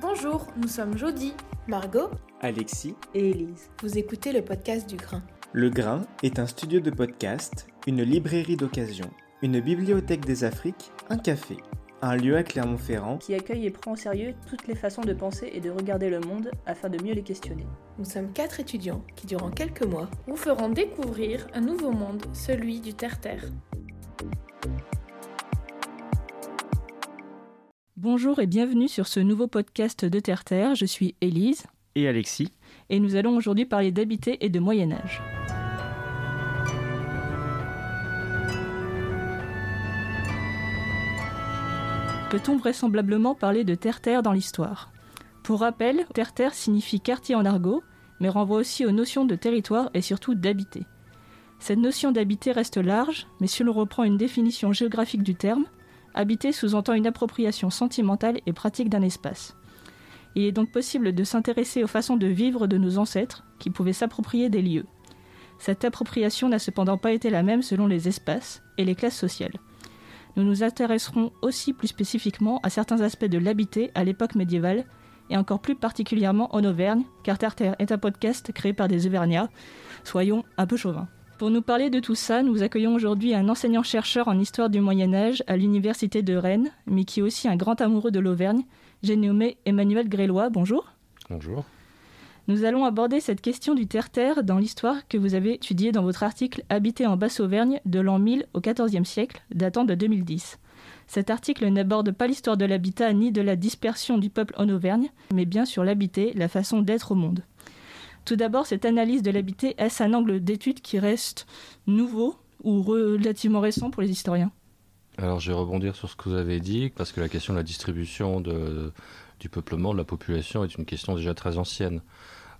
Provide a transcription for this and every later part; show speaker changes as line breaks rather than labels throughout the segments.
Bonjour, nous sommes Jody,
Margot
Alexis
et Élise. Vous écoutez le podcast du Grain.
Le Grain est un studio de podcast, une librairie d'occasion, une bibliothèque des Afriques, un café, un lieu à Clermont-Ferrand
qui accueille et prend au sérieux toutes les façons de penser et de regarder le monde afin de mieux les questionner.
Nous sommes quatre étudiants qui, durant quelques mois,
vous feront découvrir un nouveau monde, celui du terre-terre.
Bonjour et bienvenue sur ce nouveau podcast de Terre Terre. Je suis Élise.
Et Alexis.
Et nous allons aujourd'hui parler d'habiter et de Moyen Peut-on vraisemblablement parler de Terre-Terre dans l'histoire? Pour rappel, Terre-Terre signifie quartier en argot, mais renvoie aussi aux notions de territoire et surtout d'habiter. Cette notion d'habiter reste large, mais si l'on reprend une définition géographique du terme, Habiter sous-entend une appropriation sentimentale et pratique d'un espace. Il est donc possible de s'intéresser aux façons de vivre de nos ancêtres qui pouvaient s'approprier des lieux. Cette appropriation n'a cependant pas été la même selon les espaces et les classes sociales. Nous nous intéresserons aussi plus spécifiquement à certains aspects de l'habiter à l'époque médiévale et encore plus particulièrement en Auvergne, car Terre est un podcast créé par des Auvergnats. Soyons un peu chauvins. Pour nous parler de tout ça, nous accueillons aujourd'hui un enseignant-chercheur en histoire du Moyen Âge à l'Université de Rennes, mais qui est aussi un grand amoureux de l'Auvergne. J'ai nommé Emmanuel Grélois. Bonjour.
Bonjour.
Nous allons aborder cette question du terre-terre dans l'histoire que vous avez étudiée dans votre article Habiter en Basse-Auvergne de l'an 1000 au XIVe siècle, datant de 2010. Cet article n'aborde pas l'histoire de l'habitat ni de la dispersion du peuple en Auvergne, mais bien sur l'habiter, la façon d'être au monde. Tout d'abord, cette analyse de l'habité, est-ce un angle d'étude qui reste nouveau ou relativement récent pour les historiens?
Alors, je vais rebondir sur ce que vous avez dit, parce que la question de la distribution du peuplement, de la population, est une question déjà très ancienne.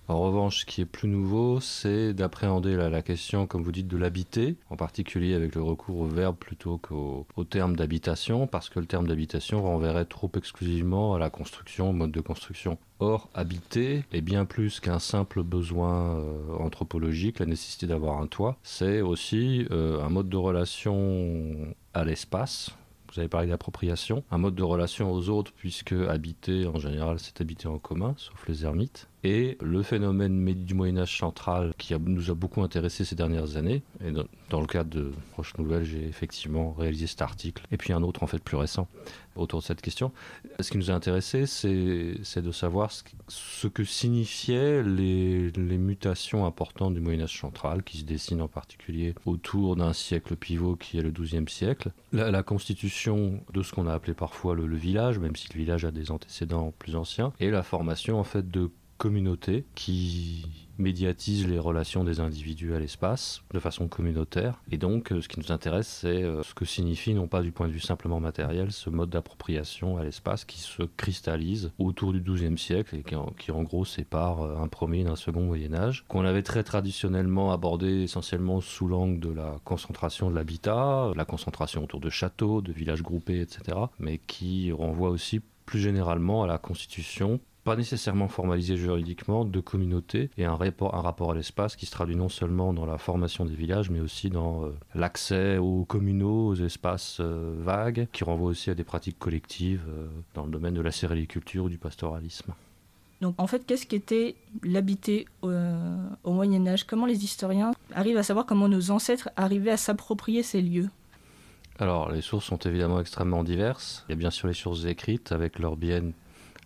En revanche, ce qui est plus nouveau, c'est d'appréhender la, question, comme vous dites, de l'habiter, en particulier avec le recours au verbe plutôt qu'au terme d'habitation, parce que le terme d'habitation renverrait trop exclusivement à la construction, au mode de construction. Or, habiter est bien plus qu'un simple besoin euh, anthropologique, la nécessité d'avoir un toit, c'est aussi euh, un mode de relation à l'espace, vous avez parlé d'appropriation, un mode de relation aux autres, puisque habiter, en général, c'est habiter en commun, sauf les ermites. Et le phénomène du Moyen Âge central qui nous a beaucoup intéressé ces dernières années, et dans, le cadre de Roche Nouvelle, j'ai effectivement réalisé cet article, et puis un autre en fait plus récent, autour de cette question. Ce qui nous a intéressé, c'est de savoir ce, que signifiaient les, mutations importantes du Moyen Âge central, qui se dessinent en particulier autour d'un siècle pivot qui est le XIIe siècle. La, constitution de ce qu'on a appelé parfois le, le village, même si le village a des antécédents plus anciens, et la formation en fait de communauté qui médiatise les relations des individus à l'espace de façon communautaire. Et donc, euh, ce qui nous intéresse, c'est euh, ce que signifie, non pas du point de vue simplement matériel, ce mode d'appropriation à l'espace qui se cristallise autour du XIIe siècle et qui en, gros sépare euh, un premier d'un second Moyen Âge, qu'on avait très traditionnellement abordé essentiellement sous l'angle de la concentration de l'habitat, la concentration autour de châteaux, de villages groupés, etc., mais qui renvoie aussi plus généralement à la constitution pas nécessairement formalisé juridiquement, de communauté et un rapport, un rapport à l'espace qui se traduit non seulement dans la formation des villages, mais aussi dans euh, l'accès aux communaux, aux espaces euh, vagues, qui renvoie aussi à des pratiques collectives euh, dans le domaine de la céréliculture ou du pastoralisme.
Donc en fait, qu'est-ce qu'était l'habité au Moyen Âge? Comment les historiens arrivent à savoir comment nos ancêtres arrivaient à s'approprier ces lieux?
Alors, les sources sont évidemment extrêmement diverses. Il y a bien sûr les sources écrites avec leur bien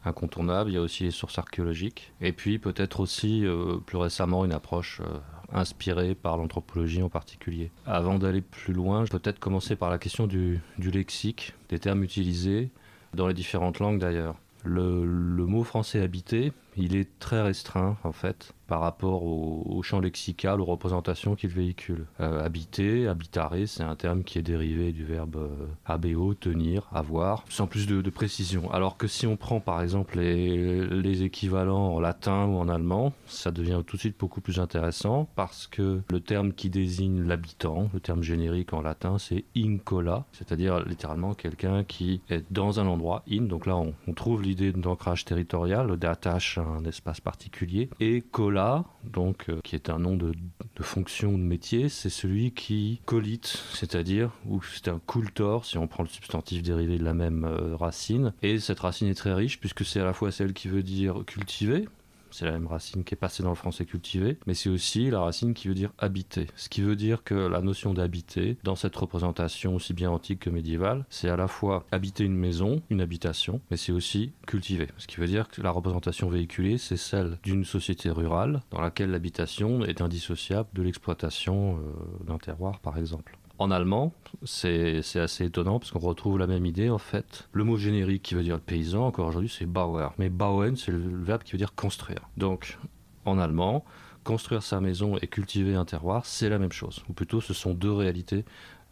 incontournable. Il y a aussi les sources archéologiques. Et puis peut-être aussi euh, plus récemment une approche euh, inspirée par l'anthropologie en particulier. Avant d'aller plus loin, peut-être commencer par la question du, lexique, des termes utilisés dans les différentes langues d'ailleurs. Le, le mot français habité, il est très restreint en fait par rapport au, champ lexical, aux représentations qu'il véhicule. Euh, habiter, habitare, c'est un terme qui est dérivé du verbe euh, habeo, tenir, avoir, sans plus de, précision. Alors que si on prend par exemple les, les, équivalents en latin ou en allemand, ça devient tout de suite beaucoup plus intéressant parce que le terme qui désigne l'habitant, le terme générique en latin, c'est incola, c'est-à-dire littéralement quelqu'un qui est dans un endroit, in, donc là on, on trouve l'idée d'ancrage territorial, d'attache un espace particulier. Et cola, donc, euh, qui est un nom de, de fonction de métier, c'est celui qui colite, c'est-à-dire, ou c'est un coultor, si on prend le substantif dérivé de la même euh, racine. Et cette racine est très riche, puisque c'est à la fois celle qui veut dire cultiver, c'est la même racine qui est passée dans le français cultivé, mais c'est aussi la racine qui veut dire habiter. Ce qui veut dire que la notion d'habiter, dans cette représentation aussi bien antique que médiévale, c'est à la fois habiter une maison, une habitation, mais c'est aussi cultiver. Ce qui veut dire que la représentation véhiculée, c'est celle d'une société rurale dans laquelle l'habitation est indissociable de l'exploitation euh, d'un terroir, par exemple. En allemand, c'est assez étonnant parce qu'on retrouve la même idée en fait. Le mot générique qui veut dire paysan, encore aujourd'hui, c'est Bauer. Mais Bauen, c'est le verbe qui veut dire construire. Donc, en allemand, construire sa maison et cultiver un terroir, c'est la même chose. Ou plutôt, ce sont deux réalités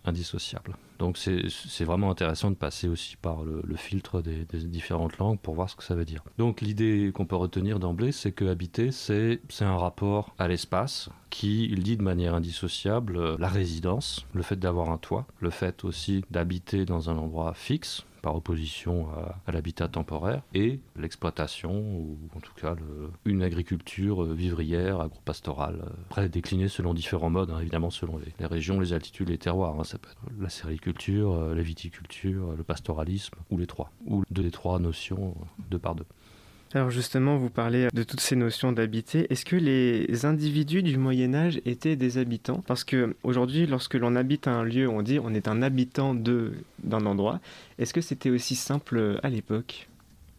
indissociables. Donc c'est vraiment intéressant de passer aussi par le, filtre des, différentes langues pour voir ce que ça veut dire. Donc l'idée qu'on peut retenir d'emblée, c'est que habiter, c'est un rapport à l'espace qui, dit de manière indissociable, euh, la résidence, le fait d'avoir un toit, le fait aussi d'habiter dans un endroit fixe, par opposition à, l'habitat temporaire, et l'exploitation, ou en tout cas une agriculture euh, vivrière, agropastorale, euh, après déclinée selon différents modes, hein, évidemment selon les, régions, les altitudes, les terroirs. Hein, ça peut être la sériculture, euh, la viticulture, le pastoralisme, ou les trois, ou deux des trois notions, deux par deux.
Alors justement, vous parlez de toutes ces notions d'habiter. Est-ce que les individus du Moyen Âge étaient des habitants? Parce que aujourd'hui, lorsque l'on habite un lieu, on dit on est un habitant d'un endroit. Est-ce que c'était aussi simple à l'époque?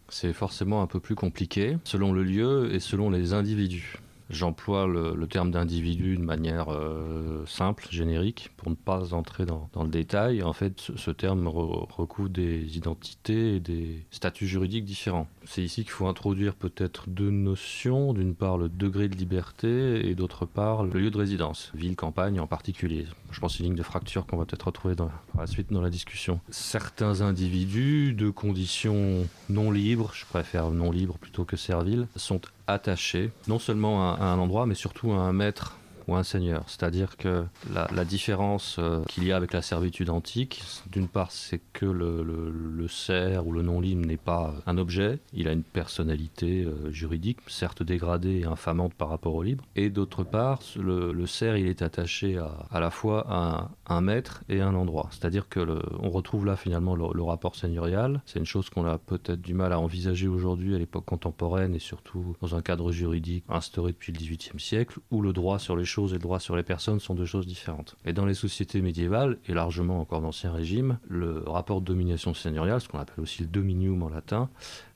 C'est forcément un peu plus compliqué, selon le lieu et selon les individus. J'emploie le, terme d'individu de manière euh, simple, générique, pour ne pas entrer dans, le détail. En fait, ce, terme re, recouvre des identités et des statuts juridiques différents. C'est ici qu'il faut introduire peut-être deux notions. D'une part, le degré de liberté et d'autre part, le lieu de résidence, ville, campagne en particulier. Je pense une ligne de fracture qu'on va peut-être retrouver par la suite dans la discussion. Certains individus de conditions non libres, je préfère non libres plutôt que serviles, sont attachés non seulement à, à un endroit mais surtout à un maître ou un seigneur. C'est-à-dire que la, différence euh, qu'il y a avec la servitude antique, d'une part, c'est que le, le, ou le non-libre n'est pas un objet, il a une personnalité euh, juridique, certes dégradée et infamante par rapport au libre, et d'autre part, le, le il est attaché à, à la fois à un, un maître et un endroit. C'est-à-dire que le, on retrouve là finalement le, rapport seigneurial. C'est une chose qu'on a peut-être du mal à envisager aujourd'hui à l'époque contemporaine et surtout dans un cadre juridique instauré depuis le XVIIIe siècle, où le droit sur les choses et le droit sur les personnes sont deux choses différentes. Et dans les sociétés médiévales, et largement encore d'ancien régime, le rapport de domination seigneuriale, ce qu'on appelle aussi le dominium en latin,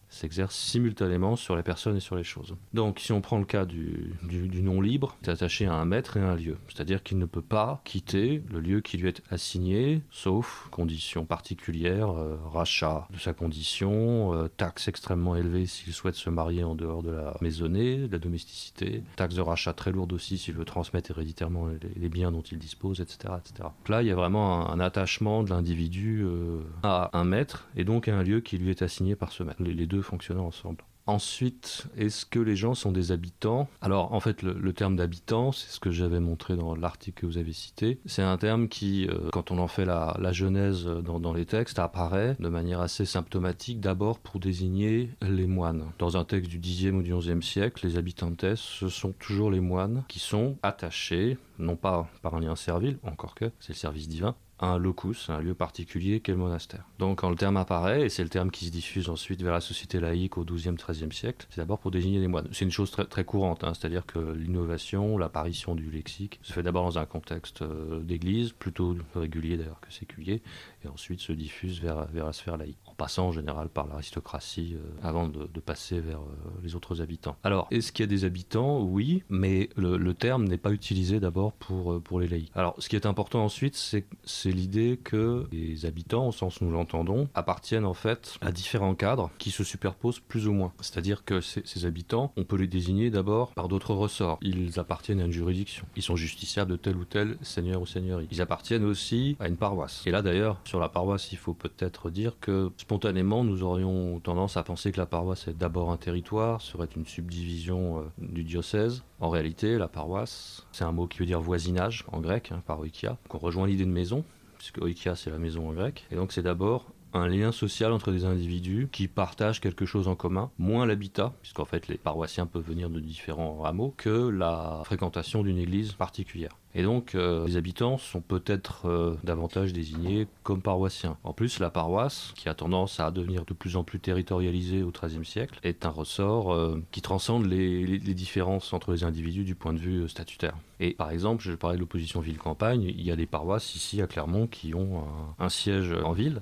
s'exerce simultanément sur les personnes et sur les choses. Donc si on prend le cas du, du, du non libre, c'est attaché à un maître et à un lieu. C'est-à-dire qu'il ne peut pas quitter le lieu qui lui est assigné, sauf conditions particulières, euh, rachat de sa condition, euh, taxes extrêmement élevées s'il souhaite se marier en dehors de la maisonnée, de la domesticité, taxes de rachat très lourdes aussi s'il veut transmettre héréditairement les, biens dont il dispose, etc. etc. Donc là, il y a vraiment un, attachement de l'individu euh, à un maître et donc à un lieu qui lui est assigné par ce maître. Les deux fonctionnant ensemble. Ensuite, est-ce que les gens sont des habitants? Alors, en fait, le, terme d'habitant, c'est ce que j'avais montré dans l'article que vous avez cité. C'est un terme qui, euh, quand on en fait la, la genèse dans, dans, les textes, apparaît de manière assez symptomatique d'abord pour désigner les moines. Dans un texte du 10e ou du 11e siècle, les habitantes, ce sont toujours les moines qui sont attachés, non pas par un lien servile, encore que c'est le service divin, un locus, un lieu particulier qu'est le monastère. Donc quand le terme apparaît, et c'est le terme qui se diffuse ensuite vers la société laïque au XIIe, XIIIe siècle, c'est d'abord pour désigner les moines. C'est une chose très, courante, hein, c'est-à-dire que l'innovation, l'apparition du lexique se fait d'abord dans un contexte euh, d'église, plutôt régulier d'ailleurs que séculier, et ensuite se diffuse vers, vers la sphère laïque, en passant en général par l'aristocratie euh, avant de, de, passer vers euh, les autres habitants. Alors, est-ce qu'il y a des habitants? Oui, mais le, le terme n'est pas utilisé d'abord pour, euh, pour les laïcs. Alors, ce qui est important ensuite, c'est l'idée que les habitants, au sens où nous l'entendons, appartiennent en fait à différents cadres qui se superposent plus ou moins. C'est-à-dire que ces, habitants, on peut les désigner d'abord par d'autres ressorts. Ils appartiennent à une juridiction. Ils sont justiciables de tel ou tel seigneur ou seigneurie. Ils appartiennent aussi à une paroisse. Et là d'ailleurs, sur la paroisse, il faut peut-être dire que spontanément, nous aurions tendance à penser que la paroisse est d'abord un territoire, serait une subdivision euh, du diocèse. En réalité, la paroisse, c'est un mot qui veut dire voisinage en grec, hein, paroikia, qu'on rejoint l'idée de maison, puisque oikia c'est la maison en grec, et donc c'est d'abord un lien social entre des individus qui partagent quelque chose en commun, moins l'habitat, puisqu'en fait les paroissiens peuvent venir de différents hameaux, que la fréquentation d'une église particulière. Et donc, euh, les habitants sont peut-être euh, davantage désignés comme paroissiens. En plus, la paroisse, qui a tendance à devenir de plus en plus territorialisée au XIIIe siècle, est un ressort euh, qui transcende les, différences entre les individus du point de vue statutaire. Et par exemple, je parlais de l'opposition ville-campagne, il y a des paroisses ici à Clermont qui ont un siège en ville,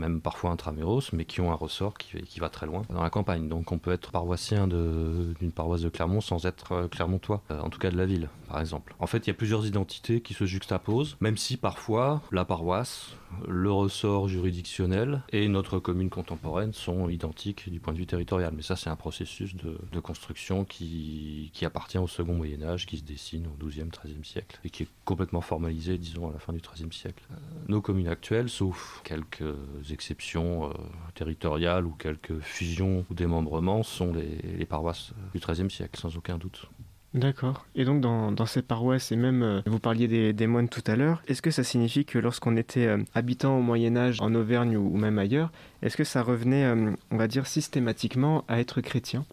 même parfois intramuros, mais qui ont un ressort qui, qui, va très loin dans la campagne. Donc on peut être paroissien d'une paroisse de Clermont sans être clermontois, en tout cas de la ville, par exemple. En fait, il y a plusieurs identités qui se juxtaposent, même si parfois la paroisse, le ressort juridictionnel et notre commune contemporaine sont identiques du point de vue territorial. Mais ça, c'est un processus de, construction qui, appartient au second Moyen Âge, qui se dessine au XIIe, XIIIe siècle et qui est complètement formalisé, disons, à la fin du XIIIe siècle. Nos communes actuelles, sauf quelques exceptions euh, territoriales ou quelques fusions ou démembrements, sont les, les paroisses du XIIIe siècle, sans aucun doute.
D'accord. Et donc dans, dans, ces paroisses, et même euh, vous parliez des, des, moines tout à l'heure, est-ce que ça signifie que lorsqu'on était euh, habitant au Moyen Âge en Auvergne ou, même ailleurs, est-ce que ça revenait, euh, on va dire, systématiquement à être chrétien?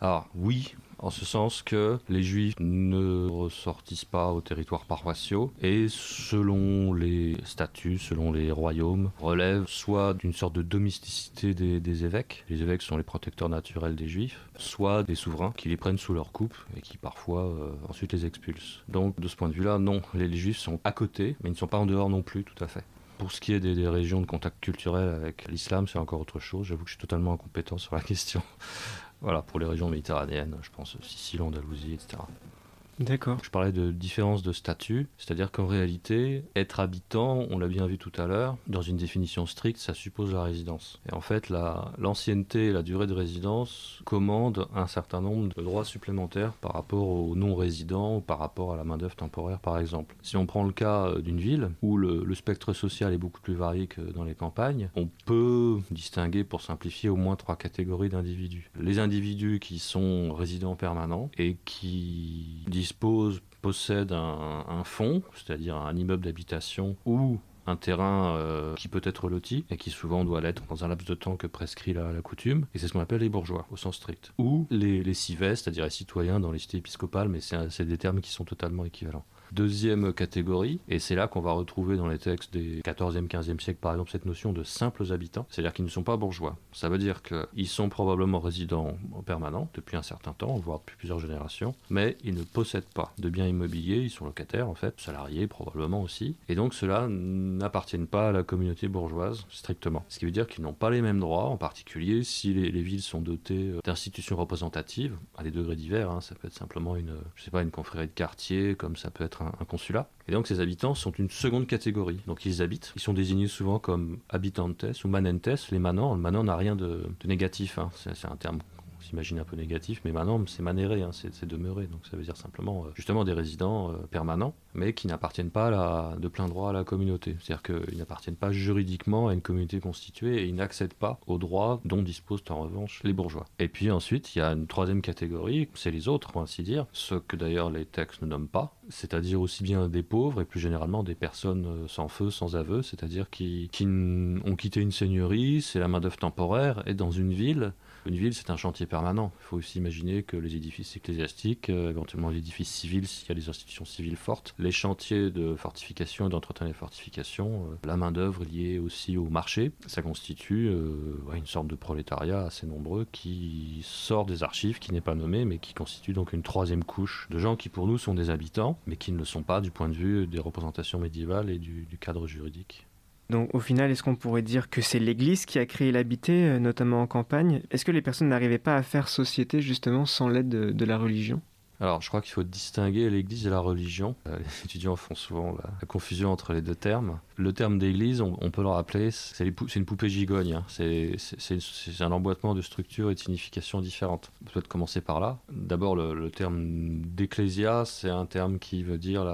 Alors oui, en ce sens que les juifs ne ressortissent pas aux territoires paroissiaux et selon les statuts, selon les royaumes, relèvent soit d'une sorte de domesticité des, évêques, les évêques sont les protecteurs naturels des juifs, soit des souverains qui les prennent sous leur coupe et qui parfois euh, ensuite les expulsent. Donc de ce point de vue-là, non, les, les juifs sont à côté, mais ils ne sont pas en dehors non plus tout à fait. Pour ce qui est des, des régions de contact culturel avec l'islam, c'est encore autre chose. J'avoue que je suis totalement incompétent sur la question. Voilà, pour les régions méditerranéennes, je pense Sicile, Andalousie, etc.
D'accord.
Je parlais de différence de statut, c'est-à-dire qu'en réalité, être habitant, on l'a bien vu tout à l'heure, dans une définition stricte, ça suppose la résidence. Et en fait, l'ancienneté et la durée de résidence commandent un certain nombre de droits supplémentaires par rapport aux non-résidents ou par rapport à la main-d'œuvre temporaire, par exemple. Si on prend le cas d'une ville où le, le, spectre social est beaucoup plus varié que dans les campagnes, on peut distinguer, pour simplifier, au moins trois catégories d'individus. Les individus qui sont résidents permanents et qui dispose, possède un, fonds, c'est-à-dire un immeuble d'habitation ou un terrain euh, qui peut être loti et qui souvent doit l'être dans un laps de temps que prescrit la, coutume. Et c'est ce qu'on appelle les bourgeois au sens strict. Ou les, les cives, c'est-à-dire les citoyens dans les cités épiscopales, mais c'est des termes qui sont totalement équivalents. Deuxième catégorie, et c'est là qu'on va retrouver dans les textes des 14e, 15e siècle par exemple cette notion de simples habitants, c'est-à-dire qu'ils ne sont pas bourgeois. Ça veut dire qu'ils sont probablement résidents en permanent depuis un certain temps, voire depuis plusieurs générations, mais ils ne possèdent pas de biens immobiliers, ils sont locataires en fait, salariés probablement aussi, et donc ceux-là n'appartiennent pas à la communauté bourgeoise strictement. Ce qui veut dire qu'ils n'ont pas les mêmes droits, en particulier si les, les villes sont dotées d'institutions représentatives, à des degrés divers, hein, ça peut être simplement une, je sais pas, une confrérie de quartier, comme ça peut être un, consulat. Et donc ces habitants sont une seconde catégorie. Donc ils habitent. Ils sont désignés souvent comme habitantes ou manentes, les manants. Le manant n'a rien de, de négatif. Hein. C'est un terme s'imagine un peu négatif, mais maintenant c'est manéré, hein, c'est demeuré, donc ça veut dire simplement euh, justement des résidents euh, permanents, mais qui n'appartiennent pas de plein droit à la communauté. C'est-à-dire qu'ils n'appartiennent pas juridiquement à une communauté constituée et ils n'accèdent pas aux droits dont disposent en revanche les bourgeois. Et puis ensuite, il y a une troisième catégorie, c'est les autres, pour ainsi dire, ceux que d'ailleurs les textes ne nomment pas, c'est-à-dire aussi bien des pauvres et plus généralement des personnes euh, sans feu, sans aveu, c'est-à-dire qui, qui ont quitté une seigneurie, c'est la main-d'œuvre temporaire, et dans une ville, une ville, c'est un chantier permanent. Il faut aussi imaginer que les édifices ecclésiastiques, euh, éventuellement les édifices civils, s'il y a des institutions civiles fortes, les chantiers de fortification et d'entretien des fortifications, euh, la main-d'œuvre liée aussi au marché, ça constitue euh, une sorte de prolétariat assez nombreux qui sort des archives, qui n'est pas nommé, mais qui constitue donc une troisième couche de gens qui pour nous sont des habitants, mais qui ne le sont pas du point de vue des représentations médiévales et du cadre juridique.
Donc au final, est-ce qu'on pourrait dire que c'est l'Église qui a créé l'habité, notamment en campagne? Est-ce que les personnes n'arrivaient pas à faire société justement sans l'aide de, de la religion?
Alors, je crois qu'il faut distinguer l'Église et la religion. Euh, les étudiants font souvent la, confusion entre les deux termes. Le terme d'Église, on, peut le rappeler, c'est une poupée gigogne. Hein. C'est un emboîtement de structures et de significations différentes. On peut commencer par là. D'abord, le, terme d'Ecclésia, c'est un terme qui veut dire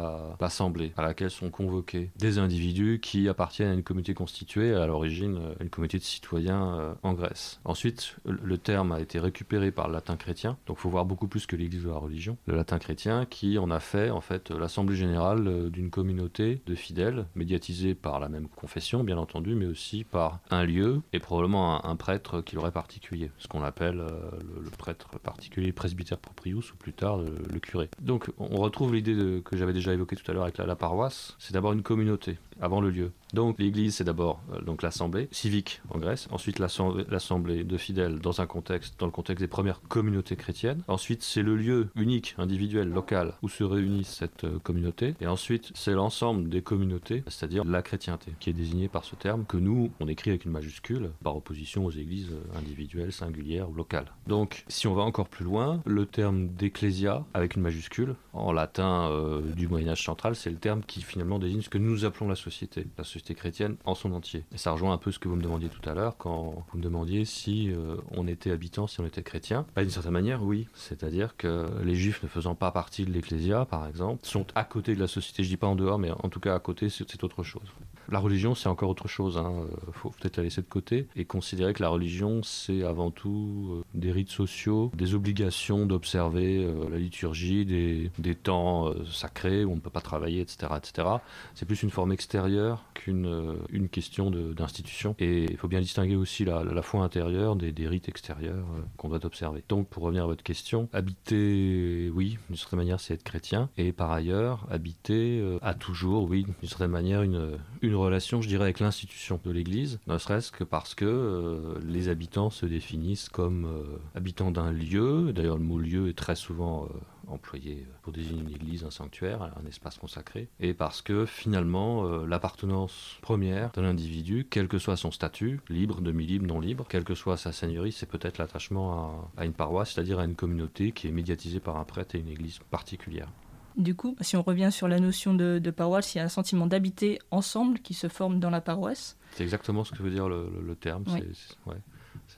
l'assemblée, la, à laquelle sont convoqués des individus qui appartiennent à une communauté constituée, à l'origine, une communauté de citoyens euh, en Grèce. Ensuite, le terme a été récupéré par le latin chrétien, donc il faut voir beaucoup plus que l'Église ou la religion le latin chrétien, qui en a fait en fait l'assemblée générale d'une communauté de fidèles, médiatisée par la même confession, bien entendu, mais aussi par un lieu et probablement un, prêtre qui l'aurait particulier, ce qu'on appelle le, prêtre particulier, presbytère proprius, ou plus tard le, curé. Donc on retrouve l'idée que j'avais déjà évoquée tout à l'heure avec la paroisse, c'est d'abord une communauté avant le lieu. Donc l'Église, c'est d'abord euh, l'assemblée civique en Grèce, ensuite l'assemblée de fidèles dans un contexte, dans le contexte des premières communautés chrétiennes. Ensuite, c'est le lieu unique, individuel, local où se réunit cette euh, communauté. Et ensuite, c'est l'ensemble des communautés, c'est-à-dire la chrétienté, qui est désignée par ce terme que nous, on écrit avec une majuscule par opposition aux églises euh, individuelles, singulières ou locales. Donc, si on va encore plus loin, le terme d'ecclésia avec une majuscule en latin du Moyen Âge central, c'est le terme qui finalement désigne ce que nous appelons la société. La société chrétienne en son entier. Et ça rejoint un peu ce que vous me demandiez tout à l'heure quand vous me demandiez si euh, on était habitant, si on était chrétien. Bah, d'une certaine manière, oui. C'est-à-dire que les juifs ne faisant pas partie de l'ecclésia, par exemple, sont à côté de la société. Je dis pas en dehors, mais en tout cas à côté, c'est autre chose. La religion, c'est encore autre chose. Il hein. euh, faut peut-être la laisser de côté et considérer que la religion, c'est avant tout euh, des rites sociaux, des obligations d'observer la liturgie, des, des temps sacrés où on ne peut pas travailler, etc. etc. C'est plus une forme extérieure qu'une euh, une, question d'institution. Et il faut bien distinguer aussi la, la foi intérieure des, des rites extérieurs euh, qu'on doit observer. Donc, pour revenir à votre question, habiter, oui, d'une certaine manière, c'est être chrétien. Et par ailleurs, habiter euh, a toujours, oui, d'une certaine manière, une, une je dirais, avec l'institution de l'Église, ne serait-ce que parce que les habitants se définissent comme habitants d'un lieu. D'ailleurs, le mot lieu est très souvent employé pour désigner une église, un sanctuaire, un espace consacré, et parce que finalement euh, l'appartenance première d'un individu, quel que soit son statut, libre, demi-libre, non libre, quelle que soit sa seigneurie, c'est peut-être l'attachement à, une paroisse, c'est-à-dire à une communauté qui est médiatisée par un prêtre et une église particulière.
Du coup, si on revient sur la notion de, paroisse, il y a un sentiment d'habiter ensemble qui se forme dans la paroisse.
C'est exactement ce que veut dire le, terme.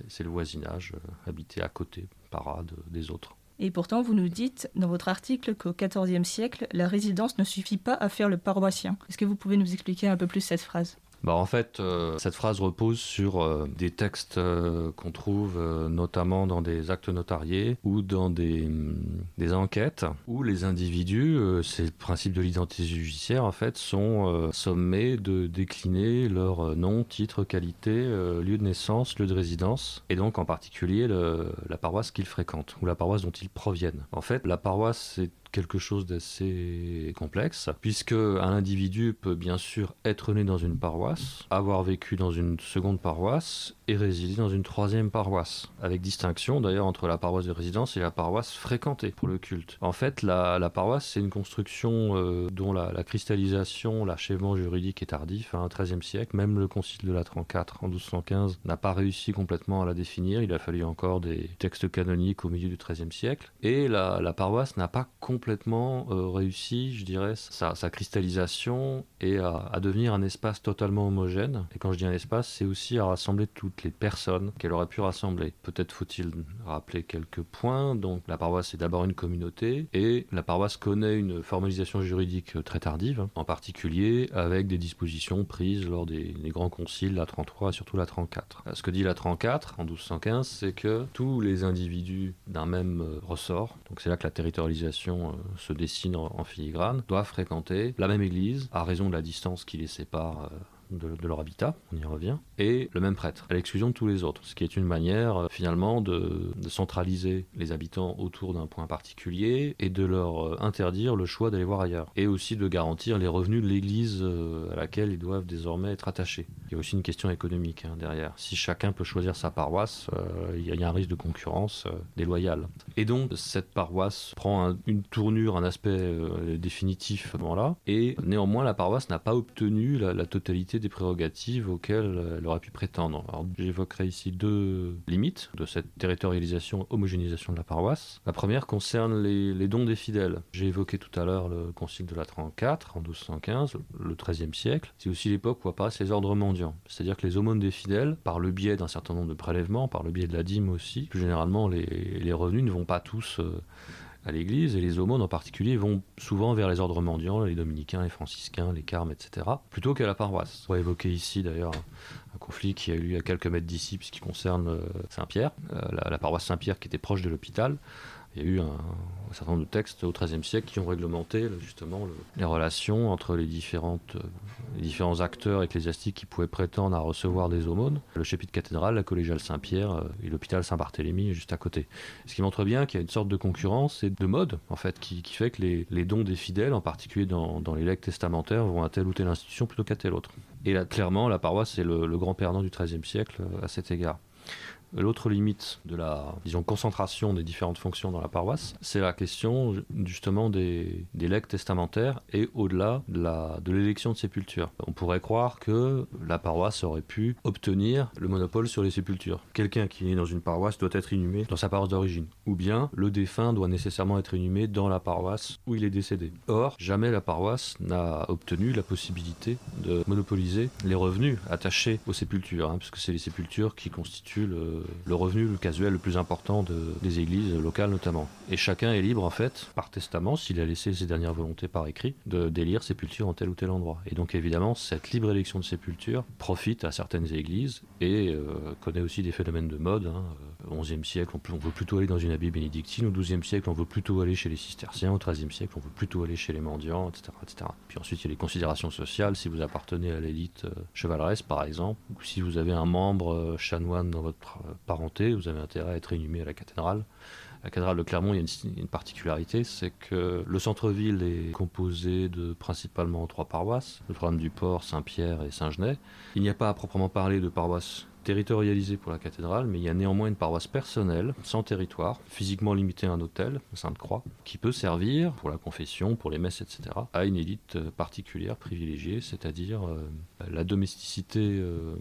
C'est le voisinage, euh, habiter à côté, parade des autres.
Et pourtant, vous nous dites dans votre article qu'au XIVe siècle, la résidence ne suffit pas à faire le paroissien. Est-ce que vous pouvez nous expliquer un peu plus cette phrase?
Bah, en fait, euh, cette phrase repose sur euh, des textes euh, qu'on trouve notamment dans des actes notariés ou dans des, mm, enquêtes où les individus, c'est le principe de l'identité judiciaire en fait, sont sommés de décliner leur nom, titre, qualité, lieu de naissance, lieu de résidence et donc en particulier la paroisse qu'ils fréquentent ou la paroisse dont ils proviennent. En fait, la paroisse c'est quelque chose d'assez complexe, puisque un individu peut bien sûr être né dans une paroisse, avoir vécu dans une seconde paroisse et résider dans une troisième paroisse, avec distinction d'ailleurs entre la paroisse de résidence et la paroisse fréquentée pour le culte. En fait, la, paroisse, c'est une construction euh, dont la, cristallisation, l'achèvement juridique est tardif, hein, 13e siècle. Même le Concile de Latran IV en 1215 n'a pas réussi complètement à la définir. Il a fallu encore des textes canoniques au milieu du XIIIe siècle. Et la, la paroisse n'a pas complètement complètement euh, réussi, je dirais, sa, cristallisation et à, devenir un espace totalement homogène. Et quand je dis un espace, c'est aussi à rassembler toutes les personnes qu'elle aurait pu rassembler. Peut-être faut-il rappeler quelques points. Donc la paroisse est d'abord une communauté et la paroisse connaît une formalisation juridique très tardive, hein, en particulier avec des dispositions prises lors des, grands conciles, la 33 et surtout la 34. Ce que dit la 34 en 1215, c'est que tous les individus d'un même euh, ressort, donc c'est là que la territorialisation euh, se dessine en filigrane, doivent fréquenter la même église à raison de la distance qui les sépare de, leur habitat, on y revient, et le même prêtre, à l'exclusion de tous les autres, ce qui est une manière euh, finalement de, centraliser les habitants autour d'un point particulier et de leur euh, interdire le choix d'aller voir ailleurs, et aussi de garantir les revenus de l'Église euh, à laquelle ils doivent désormais être attachés. Il y a aussi une question économique hein, derrière. Si chacun peut choisir sa paroisse, il y, a un risque de concurrence déloyale. Et donc cette paroisse prend une tournure, un aspect définitif à ce moment-là, et néanmoins la paroisse n'a pas obtenu la totalité des prérogatives auxquelles elle aurait pu prétendre. j'évoquerai ici deux limites de cette territorialisation, homogénéisation de la paroisse. La première concerne les, dons des fidèles. J'ai évoqué tout à l'heure le concile de la 34 en 1215, le XIIIe siècle. C'est aussi l'époque où apparaissent les ordres mendiants, c'est-à-dire que les aumônes des fidèles, par le biais d'un certain nombre de prélèvements, par le biais de la dîme aussi, plus généralement les, revenus ne vont pas tous euh, à l'église, et les aumônes en particulier vont souvent vers les ordres mendiants, les dominicains, les franciscains, les carmes, etc., plutôt qu'à la paroisse. On va évoquer ici d'ailleurs un conflit qui a eu lieu à quelques mètres d'ici, puisqu'il concerne euh, Saint-Pierre, euh, la, paroisse Saint-Pierre qui était proche de l'hôpital. Il y a eu un, certain nombre de textes au XIIIe siècle qui ont réglementé justement les relations entre les, différentes, les différents acteurs ecclésiastiques qui pouvaient prétendre à recevoir des aumônes. Le chapitre cathédrale, la collégiale Saint-Pierre euh, et l'hôpital Saint-Barthélemy juste à côté. Ce qui montre bien qu'il y a une sorte de concurrence et de mode en fait qui, fait que les, dons des fidèles, en particulier dans, les legs testamentaires, vont à telle ou telle institution plutôt qu'à telle autre. Et là, clairement, la paroisse est le, le grand perdant du XIIIe siècle euh, à cet égard. L'autre limite de la disons, concentration des différentes fonctions dans la paroisse, c'est la question justement des, des legs testamentaires et au-delà de l'élection de, de sépulture. On pourrait croire que la paroisse aurait pu obtenir le monopole sur les sépultures. Quelqu'un qui est dans une paroisse doit être inhumé dans sa paroisse d'origine, ou bien le défunt doit nécessairement être inhumé dans la paroisse où il est décédé. Or, jamais la paroisse n'a obtenu la possibilité de monopoliser les revenus attachés aux sépultures, hein, puisque c'est les sépultures qui constituent le, le revenu le casuel le plus important des églises locales notamment. Et chacun est libre en fait, par testament, s'il a laissé ses dernières volontés par écrit, de délire sépulture en tel ou tel endroit. Et donc évidemment, cette libre élection de sépulture profite à certaines églises et euh, connaît aussi des phénomènes de mode. Hein. Au XIe siècle, on, veut plutôt aller dans une abbaye bénédictine. Au XIIe siècle, on veut plutôt aller chez les cisterciens. Au XIIIe siècle, on veut plutôt aller chez les mendiants, etc., etc. Puis ensuite, il y a les considérations sociales. Si vous appartenez à l'élite euh, chevaleresque, par exemple, ou si vous avez un membre euh, chanoine dans votre vous avez intérêt à être inhumé à la cathédrale. La cathédrale de Clermont, il y a une, particularité, c'est que le centre-ville est composé de principalement trois paroisses, Notre-Dame du Port, Saint-Pierre et Saint-Genès. Il n'y a pas à proprement parler de paroisse territorialisée pour la cathédrale, mais il y a néanmoins une paroisse personnelle, sans territoire, physiquement limitée à un hôtel, Sainte-Croix, qui peut servir pour la confession, pour les messes, etc., à une élite euh, particulière, privilégiée, c'est-à-dire euh, la domesticité euh,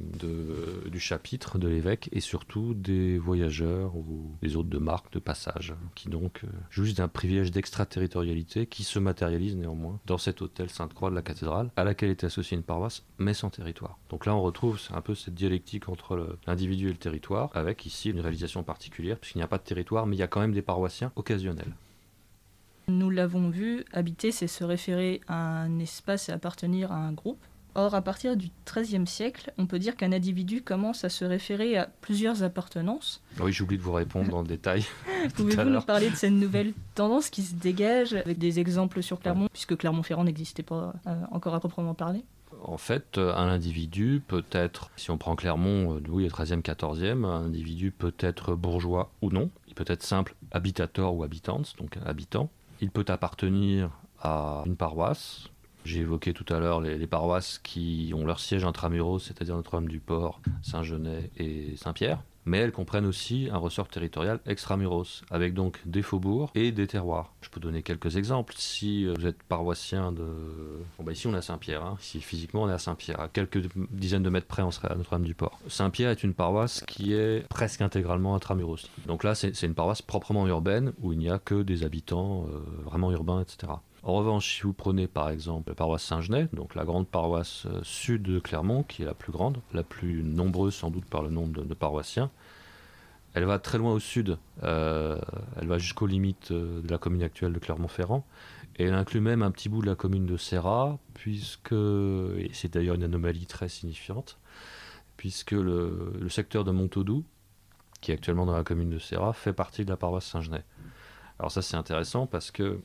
du chapitre, de l'évêque, et surtout des voyageurs ou des hôtes de marque, de passage, qui donc jouissent d'un privilège d'extraterritorialité qui se matérialise néanmoins dans cet hôtel Sainte-Croix de la cathédrale, à laquelle était associée une paroisse, mais sans territoire. Donc là, on retrouve un peu cette dialectique entre l'individu et le territoire, avec ici une réalisation particulière, puisqu'il n'y a pas de territoire, mais il y a quand même des paroissiens occasionnels.
Nous l'avons vu, habiter, c'est se référer à un espace et appartenir à un groupe. Or, à partir du XIIIe siècle, on peut dire qu'un individu commence à se référer à plusieurs appartenances.
Oui, j'oublie de vous répondre dans le détail.
Pouvez-vous nous parler de cette nouvelle tendance qui se dégage avec des exemples sur Clermont, puisque Clermont-Ferrand n'existait pas euh, encore à proprement parler?
En fait, euh, un individu peut être, si on prend Clermont, oui, le 13e, 14e, un individu peut être bourgeois ou non. Il peut être simple habitator ou habitante, donc habitant. Il peut appartenir à une paroisse. J'ai évoqué tout à l'heure les, paroisses qui ont leur siège intramuros, c'est-à-dire Notre-Dame du Port, Saint-Genès et Saint-Pierre mais elles comprennent aussi un ressort territorial extramuros, avec donc des faubourgs et des terroirs. Je peux donner quelques exemples. Si euh, vous êtes paroissien de... Bon, bah ici on est à Saint-Pierre, hein. physiquement on est à Saint-Pierre, à quelques dizaines de mètres près on serait à Notre-Dame-du-Port. Saint-Pierre est une paroisse qui est presque intégralement intramuros. Donc là c'est une paroisse proprement urbaine, où il n'y a que des habitants euh, vraiment urbains, etc. En revanche, si vous prenez par exemple la paroisse Saint-Genès, donc la grande paroisse euh, sud de Clermont, qui est la plus grande, la plus nombreuse sans doute par le nombre de, paroissiens, elle va très loin au sud, euh, elle va jusqu'aux limites euh, de la commune actuelle de Clermont-Ferrand, et elle inclut même un petit bout de la commune de Serrat, puisque, et c'est d'ailleurs une anomalie très signifiante, puisque le, secteur de Montaudou, qui est actuellement dans la commune de Serrat, fait partie de la paroisse Saint-Genès. Alors ça c'est intéressant parce que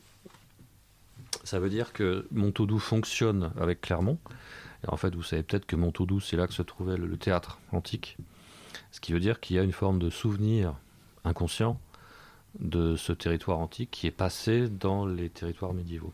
ça veut dire que Montaudou fonctionne avec Clermont. Et en fait, vous savez peut-être que Montaudou, c'est là que se trouvait le, théâtre antique. Ce qui veut dire qu'il y a une forme de souvenir inconscient de ce territoire antique qui est passé dans les territoires médiévaux.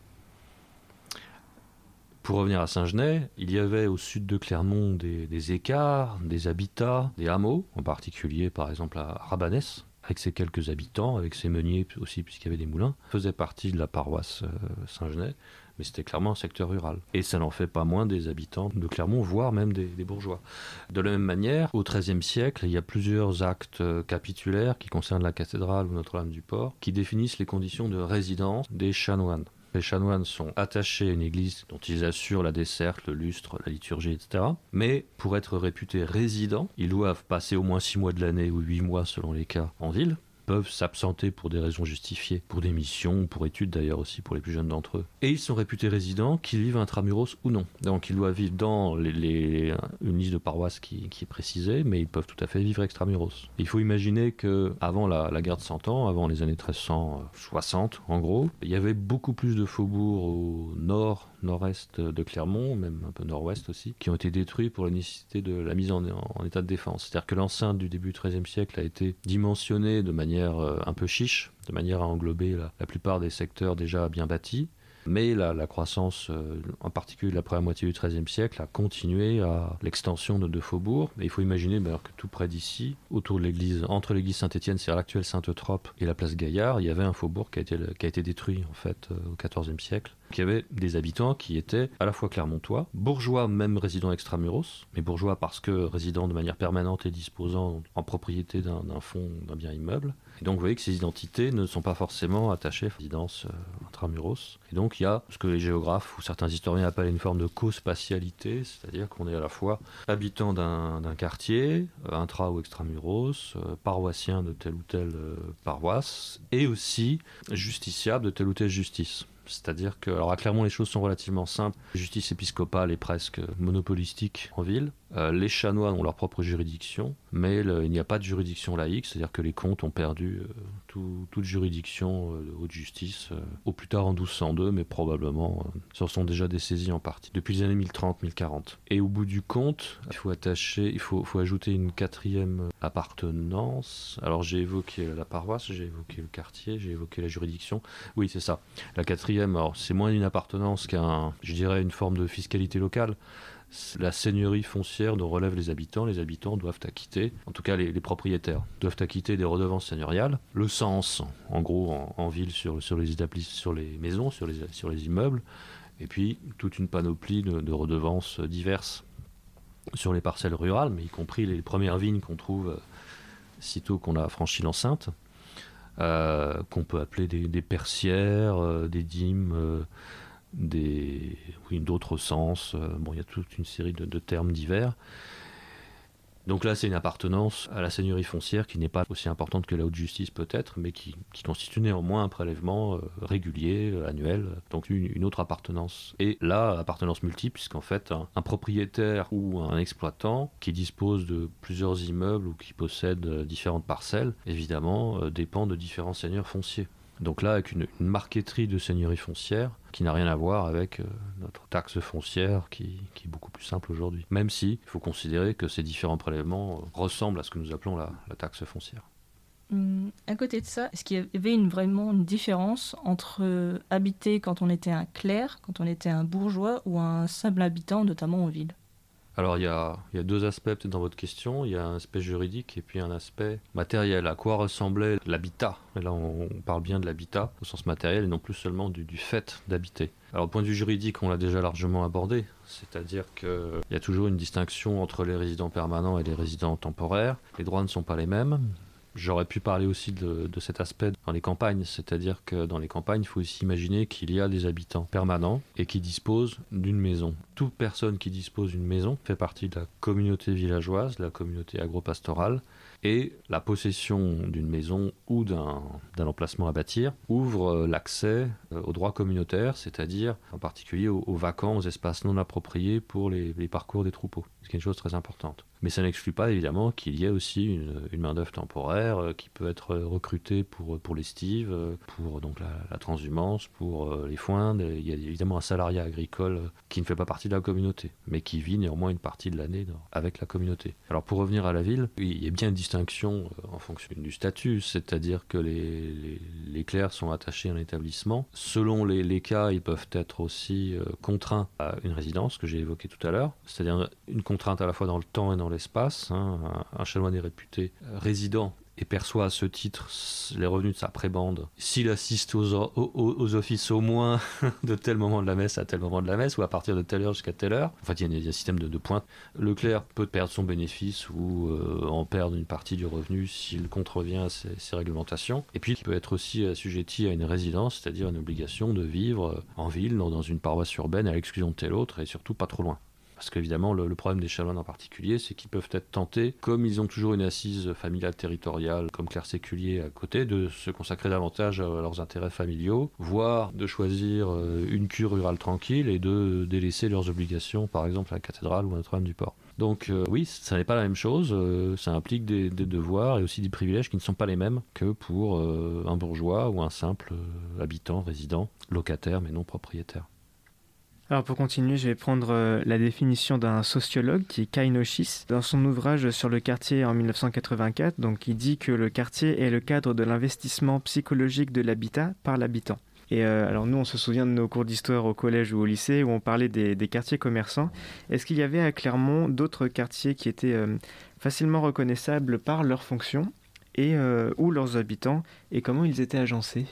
Pour revenir à Saint-Genès, il y avait au sud de Clermont des, des, écarts, des habitats, des hameaux, en particulier par exemple à Rabanès, avec ses quelques habitants, avec ses meuniers aussi, puisqu'il y avait des moulins, faisait partie de la paroisse euh, Saint-Genès, mais c'était clairement un secteur rural. Et ça n'en fait pas moins des habitants de Clermont, voire même des, bourgeois. De la même manière, au XIIIe siècle, il y a plusieurs actes euh, capitulaires qui concernent la cathédrale ou Notre-Dame-du-Port, qui définissent les conditions de résidence des chanoines. Les chanoines sont attachés à une église dont ils assurent la desserte, le lustre, la liturgie, etc. Mais pour être réputés résidents, ils doivent passer au moins six mois de l'année ou huit mois selon les cas en ville, peuvent s'absenter pour des raisons justifiées, pour des missions, pour études d'ailleurs aussi pour les plus jeunes d'entre eux. Et ils sont réputés résidents, qu'ils vivent intramuros ou non. Donc ils doivent vivre dans les, une liste de paroisses qui, est précisée, mais ils peuvent tout à fait vivre extramuros. Il faut imaginer que avant la, la guerre de 100 ans, avant les années 1360 en gros, il y avait beaucoup plus de faubourgs au nord nord-est de Clermont, même un peu nord-ouest aussi, qui ont été détruits pour la nécessité de la mise en, état de défense. C'est-à-dire que l'enceinte du début du XIIIe siècle a été dimensionnée de manière euh, un peu chiche, de manière à englober la plupart des secteurs déjà bien bâtis. Mais la, croissance, euh, en particulier la première moitié du XIIIe siècle, a continué à l'extension de, de faubourgs. Et il faut imaginer que tout près d'ici, autour de l'église, entre l'église Saint-Étienne, c'est-à-dire l'actuelle Sainte-Eutrope, et la place Gaillard, il y avait un faubourg qui a été, qui a été détruit en fait euh, au XIVe siècle qui avait des habitants qui étaient à la fois clermontois, bourgeois même résidant extramuros, mais bourgeois parce que résidant de manière permanente et disposant en propriété d'un fonds, d'un bien immeuble, et donc vous voyez que ces identités ne sont pas forcément attachées à la résidence euh, intramuros. Et donc il y a ce que les géographes ou certains historiens appellent une forme de co-spatialité, c'est-à-dire qu'on est à la fois habitant d'un quartier, euh, intra ou extramuros, euh, paroissien de telle ou telle paroisse, et aussi justiciable de telle ou telle justice. C'est-à-dire que, alors à Clermont, les choses sont relativement simples. La justice épiscopale est presque monopolistique en ville. Euh, les chanoines ont leur propre juridiction, mais il n'y a pas de juridiction laïque, c'est-à-dire que les comtes ont perdu euh, toute juridiction euh, de haute justice au plus tard en 1202, mais probablement se sont déjà dessaisis en partie depuis les années 1030-1040. Et au bout du compte, il faut attacher, il faut, faut ajouter une quatrième appartenance. Alors j'ai évoqué la paroisse, j'ai évoqué le quartier, j'ai évoqué la juridiction. Oui, c'est ça. La quatrième, alors c'est moins une appartenance qu'un, je dirais, une forme de fiscalité locale la seigneurie foncière dont relèvent les habitants. Les habitants doivent acquitter, en tout cas les, propriétaires, doivent acquitter des redevances seigneuriales. Le sens, en gros, en, ville, sur, les, sur les maisons, sur les, sur les immeubles. Et puis toute une panoplie de, redevances diverses sur les parcelles rurales, mais y compris les premières vignes qu'on trouve euh, sitôt qu'on a franchi l'enceinte. Euh, qu'on peut appeler des, persières, euh, des dîmes, des, d'autres sens. Euh, bon, il y a toute une série de, termes divers. Donc là, c'est une appartenance à la seigneurie foncière qui n'est pas aussi importante que la haute justice peut-être, mais qui, constitue néanmoins un prélèvement euh, régulier, euh, annuel, donc une, autre appartenance. Et là, appartenance multiple, puisqu'en fait, un, propriétaire ou un exploitant qui dispose de plusieurs immeubles ou qui possède différentes parcelles, évidemment, dépend de différents seigneurs fonciers. Donc là, avec une, marqueterie de seigneurie foncière qui n'a rien à voir avec euh, notre taxe foncière qui, est beaucoup plus simple aujourd'hui. Même si il faut considérer que ces différents prélèvements euh, ressemblent à ce que nous appelons la, taxe foncière.
Hum, à côté de ça, est-ce qu'il y avait une, vraiment une différence entre euh, habiter quand on était un clerc, quand on était un bourgeois ou un simple habitant, notamment en ville?
Alors il y a, deux aspects dans votre question. Il y a un aspect juridique et puis un aspect matériel. À quoi ressemblait l'habitat? Et là on, parle bien de l'habitat au sens matériel et non plus seulement du, fait d'habiter. Alors au point de vue juridique, on l'a déjà largement abordé. C'est-à-dire qu'il y a toujours une distinction entre les résidents permanents et les résidents temporaires. Les droits ne sont pas les mêmes. J'aurais pu parler aussi de, cet aspect dans les campagnes, c'est-à-dire que dans les campagnes, il faut aussi imaginer qu'il y a des habitants permanents et qui disposent d'une maison. Toute personne qui dispose d'une maison fait partie de la communauté villageoise, de la communauté agro-pastorale, et la possession d'une maison ou d'un emplacement à bâtir ouvre euh, l'accès euh, aux droits communautaires, c'est-à-dire en particulier aux, vacants, aux espaces non appropriés pour les parcours des troupeaux, ce qui est une chose très importante. Mais ça n'exclut pas évidemment qu'il y ait aussi une, main-d'œuvre temporaire euh, qui peut être recrutée pour, pour l'estive, euh, pour donc la, transhumance, pour euh, les foins. Il y a évidemment un salariat agricole qui ne fait pas partie de la communauté, mais qui vit néanmoins une partie de l'année avec la communauté. Alors pour revenir à la ville, il y a bien une distinction en fonction du statut, c'est-à-dire que les, clercs sont attachés à un établissement. Selon les, les cas, ils peuvent être aussi contraints à une résidence que j'ai évoquée tout à l'heure, c'est-à-dire une contrainte à la fois dans le temps et dans l'espace. Hein. Un, chanoine est réputé euh, résident et perçoit à ce titre les revenus de sa prébande s'il assiste aux, offices au moins de tel moment de la messe à tel moment de la messe ou à partir de telle heure jusqu'à telle heure. En fait, il y a, un système de, pointe. Le clerc peut perdre son bénéfice ou euh, en perdre une partie du revenu s'il contrevient à ces, réglementations. Et puis, il peut être aussi assujetti à une résidence, c'est-à-dire une obligation de vivre en ville, dans une paroisse urbaine, à l'exclusion de tel autre et surtout pas trop loin Parce qu'évidemment, le, problème des chanoines en particulier, c'est qu'ils peuvent être tentés, comme ils ont toujours une assise familiale territoriale, comme Claire Séculier à côté, de se consacrer davantage à leurs intérêts familiaux, voire de choisir une cure rurale tranquille et de délaisser leurs obligations, par exemple à la cathédrale ou à Notre-Dame du Port. Donc euh, oui, ça n'est pas la même chose, euh, ça implique des, devoirs et aussi des privilèges qui ne sont pas les mêmes que pour euh, un bourgeois ou un simple habitant, résident, locataire mais non propriétaire.
Alors pour continuer, je vais prendre la définition d'un sociologue qui est Kainoshis. Dans son ouvrage sur le quartier en 1984, donc il dit que le quartier est le cadre de l'investissement psychologique de l'habitat par l'habitant. Et euh, alors nous, on se souvient de nos cours d'histoire au collège ou au lycée où on parlait des, quartiers commerçants. Est-ce qu'il y avait à Clermont d'autres quartiers qui étaient euh, facilement reconnaissables par leur fonction et euh, ou leurs habitants? Et comment ils étaient agencés?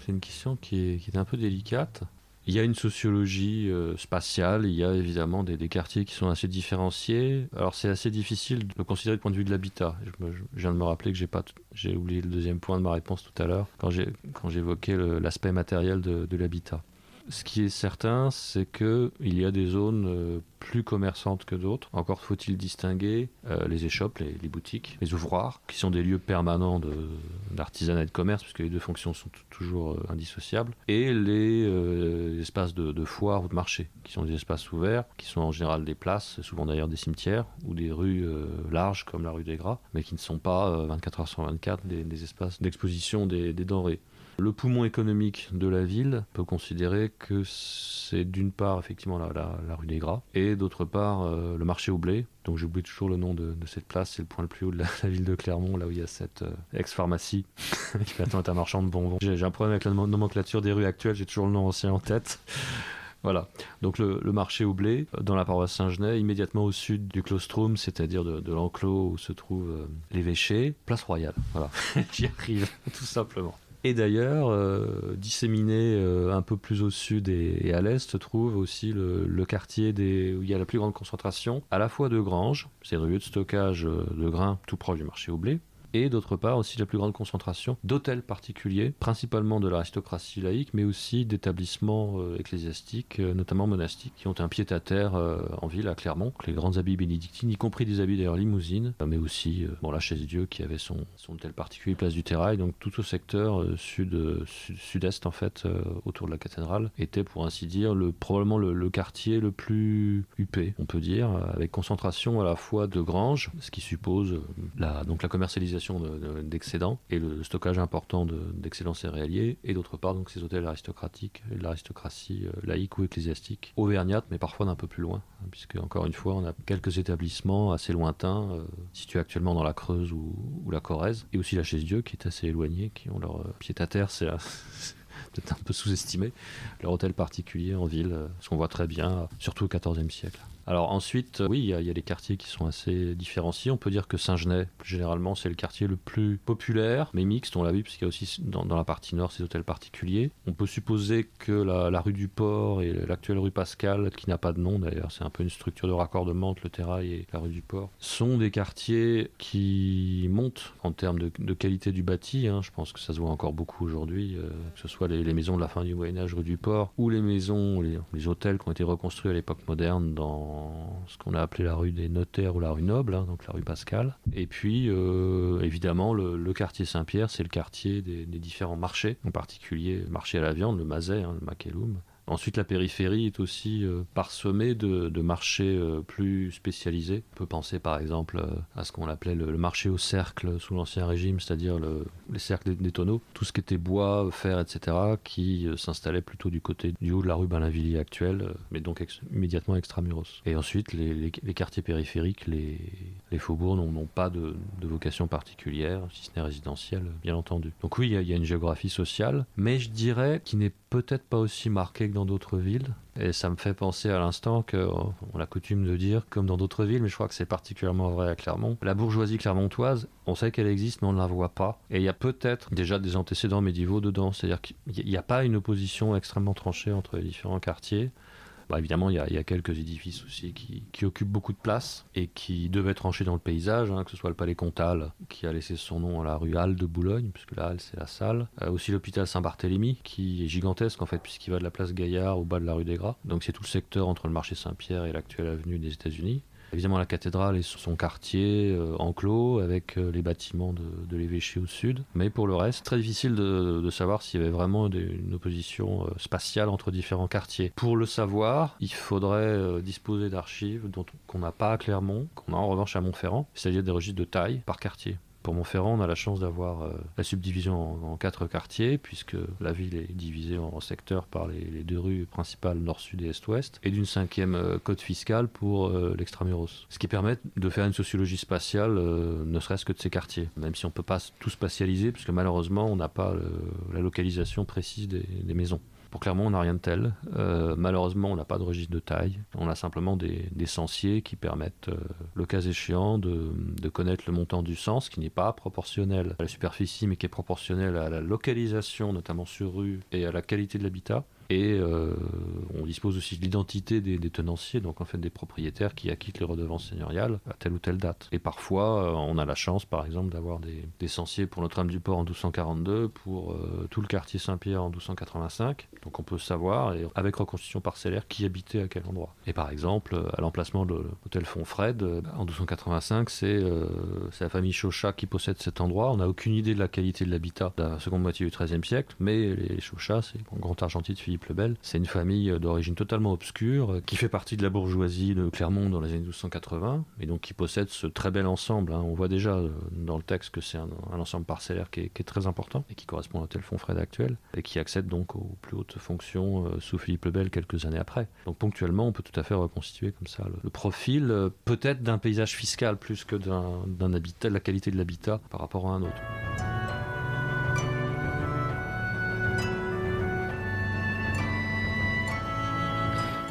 C'est une question qui est, un peu délicate. Il y a une sociologie euh, spatiale, il y a évidemment des, quartiers qui sont assez différenciés. Alors c'est assez difficile de le considérer du point de vue de l'habitat. Je, viens de me rappeler que j'ai oublié le deuxième point de ma réponse tout à l'heure quand quand j'évoquais l'aspect matériel de l'habitat. Ce qui est certain, c'est qu'il y a des zones euh, plus commerçantes que d'autres. Encore faut-il distinguer euh, les échoppes, les, boutiques, les ouvroirs, qui sont des lieux permanents d'artisanat et de commerce, puisque les deux fonctions sont toujours euh, indissociables, et les espaces de, de, foire ou de marché, qui sont des espaces ouverts, qui sont en général des places, souvent d'ailleurs des cimetières, ou des rues larges comme la rue des Gras, mais qui ne sont pas 24 heures sur 24 des, espaces d'exposition des denrées. Le poumon économique de la ville peut considérer que c'est d'une part effectivement la, rue des Gras et d'autre part euh, le marché au blé. Donc j'oublie toujours le nom de, cette place, c'est le point le plus haut de la, ville de Clermont, là où il y a cette euh, ex-pharmacie qui maintenant est un marchand de bonbons. J'ai un problème avec la nomenclature des rues actuelles, j'ai toujours le nom ancien en tête. Voilà. Donc le, marché au blé, euh, dans la paroisse Saint-Genès, immédiatement au sud du claustrum, c'est-à-dire de, l'enclos où se trouvent l'évêché, place royale. Voilà. J'y arrive, tout simplement. Et d'ailleurs, euh, disséminé euh, un peu plus au sud et, à l'est, se trouve aussi le, quartier des, où il y a la plus grande concentration, à la fois de granges, c'est le lieu de stockage euh, de grains tout proche du marché au blé, et d'autre part aussi la plus grande concentration d'hôtels particuliers, principalement de l'aristocratie laïque, mais aussi d'établissements euh, ecclésiastiques, euh, notamment monastiques, qui ont un pied-à-terre euh, en ville, à Clermont, les grands habits bénédictines, y compris des habits d'ailleurs limousines, mais aussi bon, la chaise Dieu qui avait son, son hôtel particulier, place du Terrail, donc tout au secteur sud, sud, est en fait, autour de la cathédrale, était pour ainsi dire le, probablement le, quartier le plus huppé, on peut dire, avec concentration à la fois de granges, ce qui suppose donc la commercialisation d'excédents et le stockage important d'excédents céréaliers, et d'autre part donc ces hôtels aristocratiques, l'aristocratie euh, laïque ou ecclésiastique, auvergnate, mais parfois d'un peu plus loin, hein, puisque encore une fois on a quelques établissements assez lointains, euh, situés actuellement dans la Creuse ou, la Corrèze, et aussi la Chaise Dieu qui est assez éloignée, qui ont leur euh, pied à terre, c'est peut-être un peu sous-estimé, leur hôtel particulier en ville, ce qu'on voit très bien, surtout au XIVe siècle. Alors ensuite, oui, il y, a des quartiers qui sont assez différenciés. On peut dire que Saint-Genès, généralement, c'est le quartier le plus populaire, mais mixte, on l'a vu, puisqu'il y a aussi dans, la partie nord ces hôtels particuliers. On peut supposer que la, rue du Port et l'actuelle rue Pascal, qui n'a pas de nom d'ailleurs, c'est un peu une structure de raccordement entre le Terrail et la rue du Port, sont des quartiers qui montent en termes de, qualité du bâti. Hein. Je pense que ça se voit encore beaucoup aujourd'hui, euh, que ce soit les, maisons de la fin du Moyen-Âge rue du Port ou les maisons, les, les hôtels qui ont été reconstruits à l'époque moderne dans ce qu'on a appelé la rue des notaires ou la rue Noble, hein, donc la rue Pascal. Et puis, euh, évidemment, le, quartier Saint-Pierre, c'est le quartier des, différents marchés, en particulier le marché à la viande, le Mazet, hein, le Maqueloum, Ensuite, la périphérie est aussi euh, parsemée de, marchés euh, plus spécialisés. On peut penser par exemple euh, à ce qu'on appelait le, marché au cercle sous l'Ancien Régime, c'est-à-dire les cercles des, tonneaux. Tout ce qui était bois, fer, etc., qui s'installait plutôt du côté du haut de la rue Balinvilliers actuelle, mais donc immédiatement extramuros. Et ensuite, les, quartiers périphériques, les, faubourgs n'ont pas de, vocation particulière, si ce n'est résidentielle, bien entendu. Donc oui, il y, a une géographie sociale, mais je dirais qu'il n'est peut-être pas aussi marqué dans d'autres villes. Et ça me fait penser à l'instant qu'on a coutume de dire, comme dans d'autres villes, mais je crois que c'est particulièrement vrai à Clermont, la bourgeoisie clermontoise, on sait qu'elle existe, mais on ne la voit pas. Et il y a peut-être déjà des antécédents médiévaux dedans, c'est-à-dire qu'il n'y a pas une opposition extrêmement tranchée entre les différents quartiers. Bah, évidemment, il y, a, quelques édifices aussi qui, occupent beaucoup de place et qui devaient trancher dans le paysage, hein, que ce soit le palais Comtal, qui a laissé son nom à la rue Halle de Boulogne, puisque la Halle, c'est la salle. Euh, aussi l'hôpital Saint-Barthélemy, qui est gigantesque, en fait, puisqu'il va de la place Gaillard au bas de la rue des Gras. Donc, c'est tout le secteur entre le marché Saint-Pierre et l'actuelle avenue des États-Unis. Évidemment, la cathédrale est son quartier euh, enclos avec euh, les bâtiments de, l'évêché au sud. Mais pour le reste, très difficile de, savoir s'il y avait vraiment une opposition euh, spatiale entre différents quartiers. Pour le savoir, il faudrait disposer d'archives qu'on n'a pas à Clermont, qu'on a en revanche à Montferrand, c'est-à-dire des registres de taille par quartier. Pour Montferrand, on a la chance d'avoir euh, la subdivision en, quatre quartiers, puisque la ville est divisée en, secteurs par les, deux rues principales nord, sud et est-ouest, et d'une cinquième euh, code fiscale pour euh, l'extramuros. Ce qui permet de faire une sociologie spatiale, ne serait-ce que de ces quartiers, même si on ne peut pas tout spatialiser, puisque malheureusement, on n'a pas la localisation précise des maisons. Pour Clermont, on n'a rien de tel. Euh, malheureusement, on n'a pas de registre de taille. On a simplement des, des qui permettent, euh, le cas échéant, de, de, connaître le montant du sens qui n'est pas proportionnel à la superficie, mais qui est proportionnel à la localisation, notamment sur rue, et à la qualité de l'habitat. Et euh, on dispose aussi de l'identité des, tenanciers, donc en fait des propriétaires qui acquittent les redevances seigneuriales à telle ou telle date. Et parfois, euh, on a la chance, par exemple, d'avoir des, des censiers pour Notre-Dame du Port en 1242, pour euh, tout le quartier Saint-Pierre en 1285. Donc on peut savoir, et avec reconstitution parcellaire, qui habitait à quel endroit. Et par exemple, à l'emplacement de l'hôtel Fonfred, en 1285, c'est la famille Chauchat qui possède cet endroit. On n'a aucune idée de la qualité de l'habitat de la seconde moitié du XIIIe siècle, mais les Chauchats, c'est un grand argentil de Philippe c'est une famille d'origine totalement obscure qui fait partie de la bourgeoisie de Clermont dans les années 1280 et donc qui possède ce très bel ensemble. Hein. On voit déjà euh, dans le texte que c'est un, ensemble parcellaire qui est, très important et qui correspond à tel Fonfred actuel et qui accède donc aux plus hautes fonctions euh, sous Philippe le Bel quelques années après. Donc ponctuellement, on peut tout à fait reconstituer comme ça le, profil euh, peut-être d'un paysage fiscal plus que d'un habitat, la qualité de l'habitat par rapport à un autre.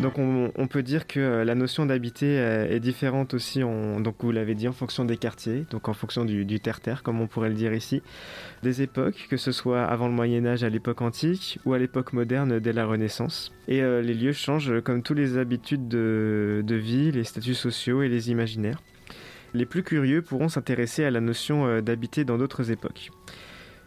Donc on, peut dire que euh, la notion d'habiter euh, est différente aussi, donc vous l'avez dit, en fonction des quartiers, donc en fonction du, terre-terre, comme on pourrait le dire ici, des époques, que ce soit avant le Moyen Âge à l'époque antique ou à l'époque moderne dès la Renaissance. Et euh, les lieux changent comme toutes les habitudes de, de vie, les statuts sociaux et les imaginaires. Les plus curieux pourront s'intéresser à la notion d'habiter dans d'autres époques.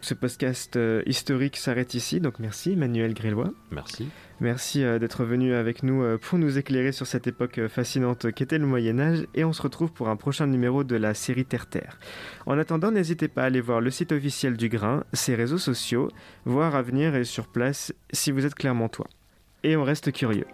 Ce podcast historique s'arrête ici, donc merci Emmanuel Grélois.
Merci.
Merci euh, d'être venu avec nous euh, pour nous éclairer sur cette époque euh, fascinante qu'était le Moyen Âge et on se retrouve pour un prochain numéro de la série Terre-Terre. En attendant, n'hésitez pas à aller voir le site officiel du Grain, ses réseaux sociaux, voir à venir et sur place si vous êtes clairement toi. Et on reste curieux.